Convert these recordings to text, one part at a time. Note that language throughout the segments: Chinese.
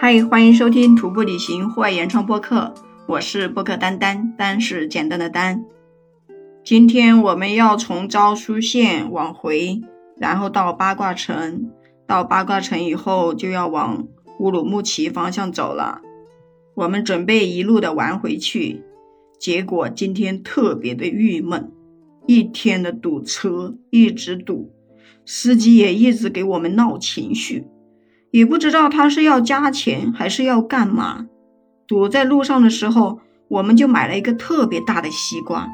嗨，欢迎收听徒步旅行户外原创播客，我是播客丹丹，丹是简单的丹。今天我们要从昭苏县往回，然后到八卦城，到八卦城以后就要往乌鲁木齐方向走了。我们准备一路的玩回去，结果今天特别的郁闷，一天的堵车，一直堵，司机也一直给我们闹情绪。也不知道他是要加钱还是要干嘛。堵在路上的时候，我们就买了一个特别大的西瓜，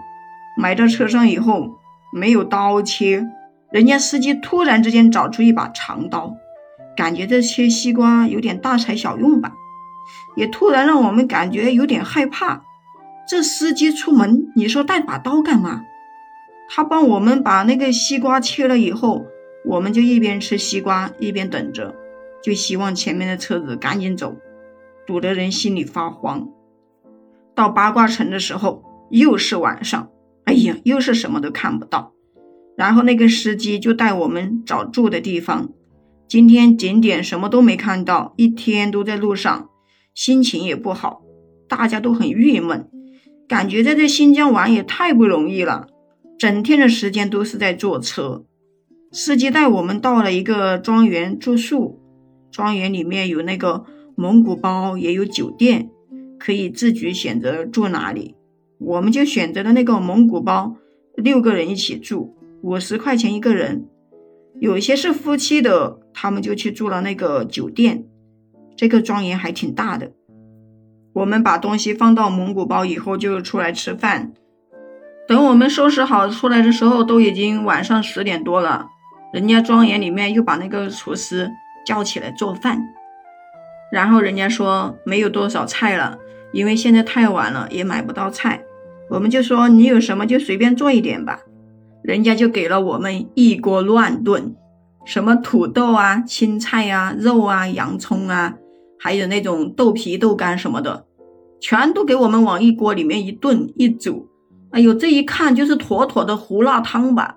买到车上以后没有刀切，人家司机突然之间找出一把长刀，感觉这切西瓜有点大材小用吧，也突然让我们感觉有点害怕。这司机出门，你说带把刀干嘛？他帮我们把那个西瓜切了以后，我们就一边吃西瓜一边等着。就希望前面的车子赶紧走，堵得人心里发慌。到八卦城的时候又是晚上，哎呀，又是什么都看不到。然后那个司机就带我们找住的地方。今天景点什么都没看到，一天都在路上，心情也不好，大家都很郁闷，感觉在这新疆玩也太不容易了，整天的时间都是在坐车。司机带我们到了一个庄园住宿。庄园里面有那个蒙古包，也有酒店，可以自己选择住哪里。我们就选择了那个蒙古包，六个人一起住，五十块钱一个人。有些是夫妻的，他们就去住了那个酒店。这个庄园还挺大的。我们把东西放到蒙古包以后，就出来吃饭。等我们收拾好出来的时候，都已经晚上十点多了。人家庄园里面又把那个厨师。叫起来做饭，然后人家说没有多少菜了，因为现在太晚了，也买不到菜。我们就说你有什么就随便做一点吧，人家就给了我们一锅乱炖，什么土豆啊、青菜啊、肉啊、洋葱啊，还有那种豆皮、豆干什么的，全都给我们往一锅里面一炖一煮。哎呦，这一看就是妥妥的胡辣汤吧。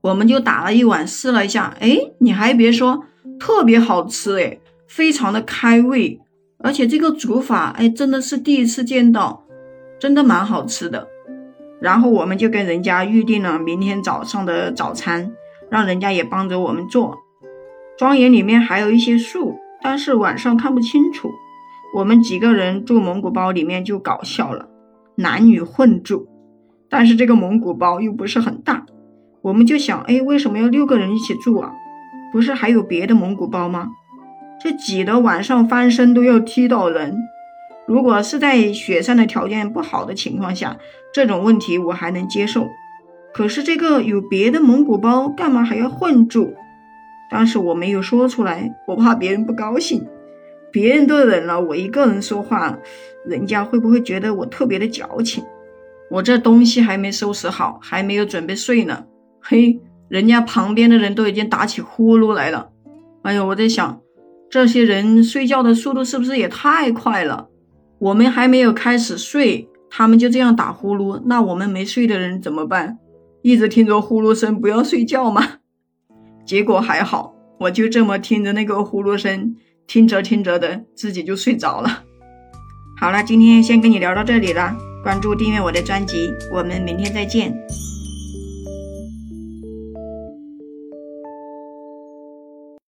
我们就打了一碗试了一下，哎，你还别说。特别好吃哎，非常的开胃，而且这个煮法哎，真的是第一次见到，真的蛮好吃的。然后我们就跟人家预定了明天早上的早餐，让人家也帮着我们做。庄园里面还有一些树，但是晚上看不清楚。我们几个人住蒙古包里面就搞笑了，男女混住，但是这个蒙古包又不是很大，我们就想，哎，为什么要六个人一起住啊？不是还有别的蒙古包吗？这挤得晚上翻身都要踢到人。如果是在雪山的条件不好的情况下，这种问题我还能接受。可是这个有别的蒙古包，干嘛还要混住？当时我没有说出来，我怕别人不高兴。别人都忍了，我一个人说话，人家会不会觉得我特别的矫情？我这东西还没收拾好，还没有准备睡呢。嘿。人家旁边的人都已经打起呼噜来了，哎呦，我在想，这些人睡觉的速度是不是也太快了？我们还没有开始睡，他们就这样打呼噜，那我们没睡的人怎么办？一直听着呼噜声，不要睡觉吗？结果还好，我就这么听着那个呼噜声，听着听着的，自己就睡着了。好了，今天先跟你聊到这里了，关注订阅我的专辑，我们明天再见。